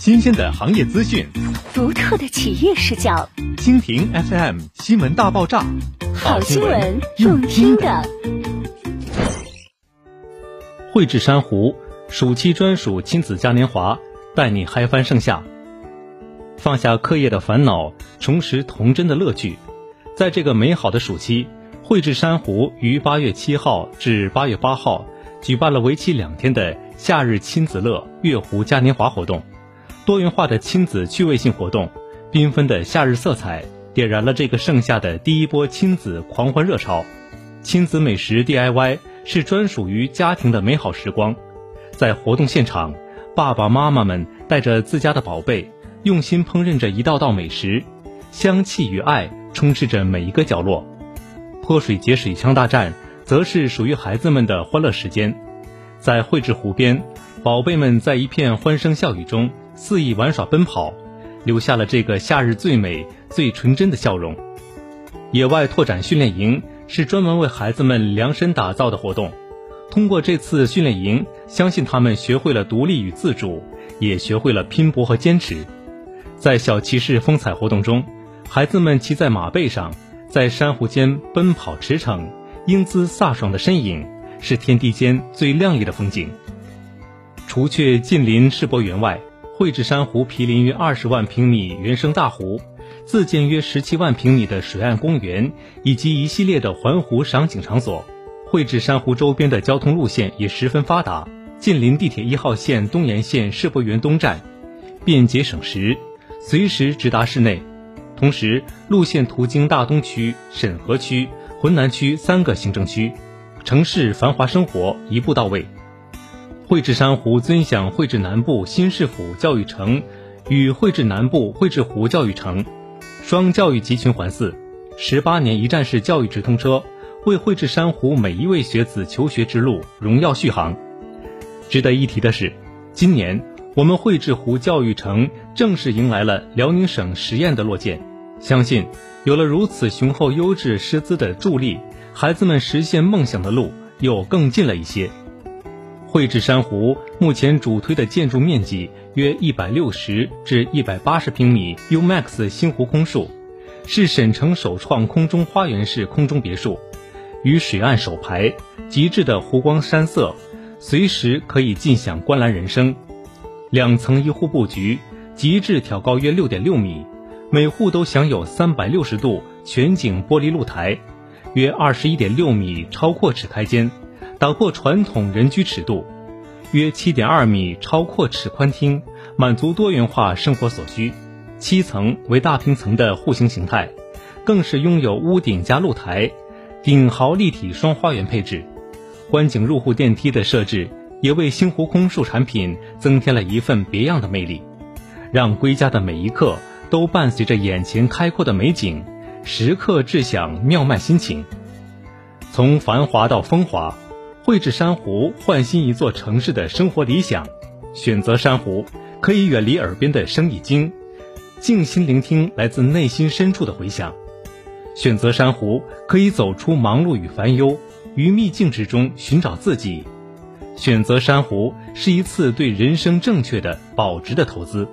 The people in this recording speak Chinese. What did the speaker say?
新鲜的行业资讯，独特的企业视角。蜻蜓 FM 新闻大爆炸，好新闻，用听的。绘制珊瑚，暑期专属亲子嘉年华，带你嗨翻盛夏。放下课业的烦恼，重拾童真的乐趣。在这个美好的暑期，绘制珊瑚于八月七号至八月八号举办了为期两天的夏日亲子乐月湖嘉年华活动。多元化的亲子趣味性活动，缤纷的夏日色彩，点燃了这个盛夏的第一波亲子狂欢热潮。亲子美食 DIY 是专属于家庭的美好时光。在活动现场，爸爸妈妈们带着自家的宝贝，用心烹饪着一道道美食，香气与爱充斥着每一个角落。泼水节水枪大战，则是属于孩子们的欢乐时间。在绘制湖边，宝贝们在一片欢声笑语中。肆意玩耍奔跑，留下了这个夏日最美、最纯真的笑容。野外拓展训练营是专门为孩子们量身打造的活动。通过这次训练营，相信他们学会了独立与自主，也学会了拼搏和坚持。在小骑士风采活动中，孩子们骑在马背上，在珊瑚间奔跑驰骋，英姿飒爽的身影是天地间最亮丽的风景。除却近邻世博园外。绘制珊瑚毗邻于二十万平米原生大湖，自建约十七万平米的水岸公园，以及一系列的环湖赏景场所。绘制珊瑚周边的交通路线也十分发达，近邻地铁一号线东延线世博园东站，便捷省时，随时直达市内。同时，路线途经大东区、沈河区、浑南区三个行政区，城市繁华生活一步到位。绘制珊瑚尊享绘制南部新市府教育城与绘制南部绘制湖教育城，双教育集群环伺，十八年一站式教育直通车，为绘制珊瑚每一位学子求学之路荣耀续航。值得一提的是，今年我们绘制湖教育城正式迎来了辽宁省实验的落建，相信有了如此雄厚优质师资的助力，孩子们实现梦想的路又更近了一些。绘制珊瑚目前主推的建筑面积约一百六十至一百八十平米，UMAX 星湖空墅，是沈城首创空中花园式空中别墅，与水岸首排，极致的湖光山色，随时可以尽享观澜人生。两层一户布局，极致挑高约六点六米，每户都享有三百六十度全景玻璃露台，约二十一点六米超阔尺开间。打破传统人居尺度，约七点二米超阔尺宽厅，满足多元化生活所需。七层为大平层的户型形态，更是拥有屋顶加露台，顶豪立体双花园配置。观景入户电梯的设置，也为星湖空墅产品增添了一份别样的魅力，让归家的每一刻都伴随着眼前开阔的美景，时刻致享妙曼心情。从繁华到风华。绘制珊瑚，焕新一座城市的生活理想。选择珊瑚，可以远离耳边的生意经，静心聆听来自内心深处的回响。选择珊瑚，可以走出忙碌与烦忧，于秘境之中寻找自己。选择珊瑚，是一次对人生正确的保值的投资。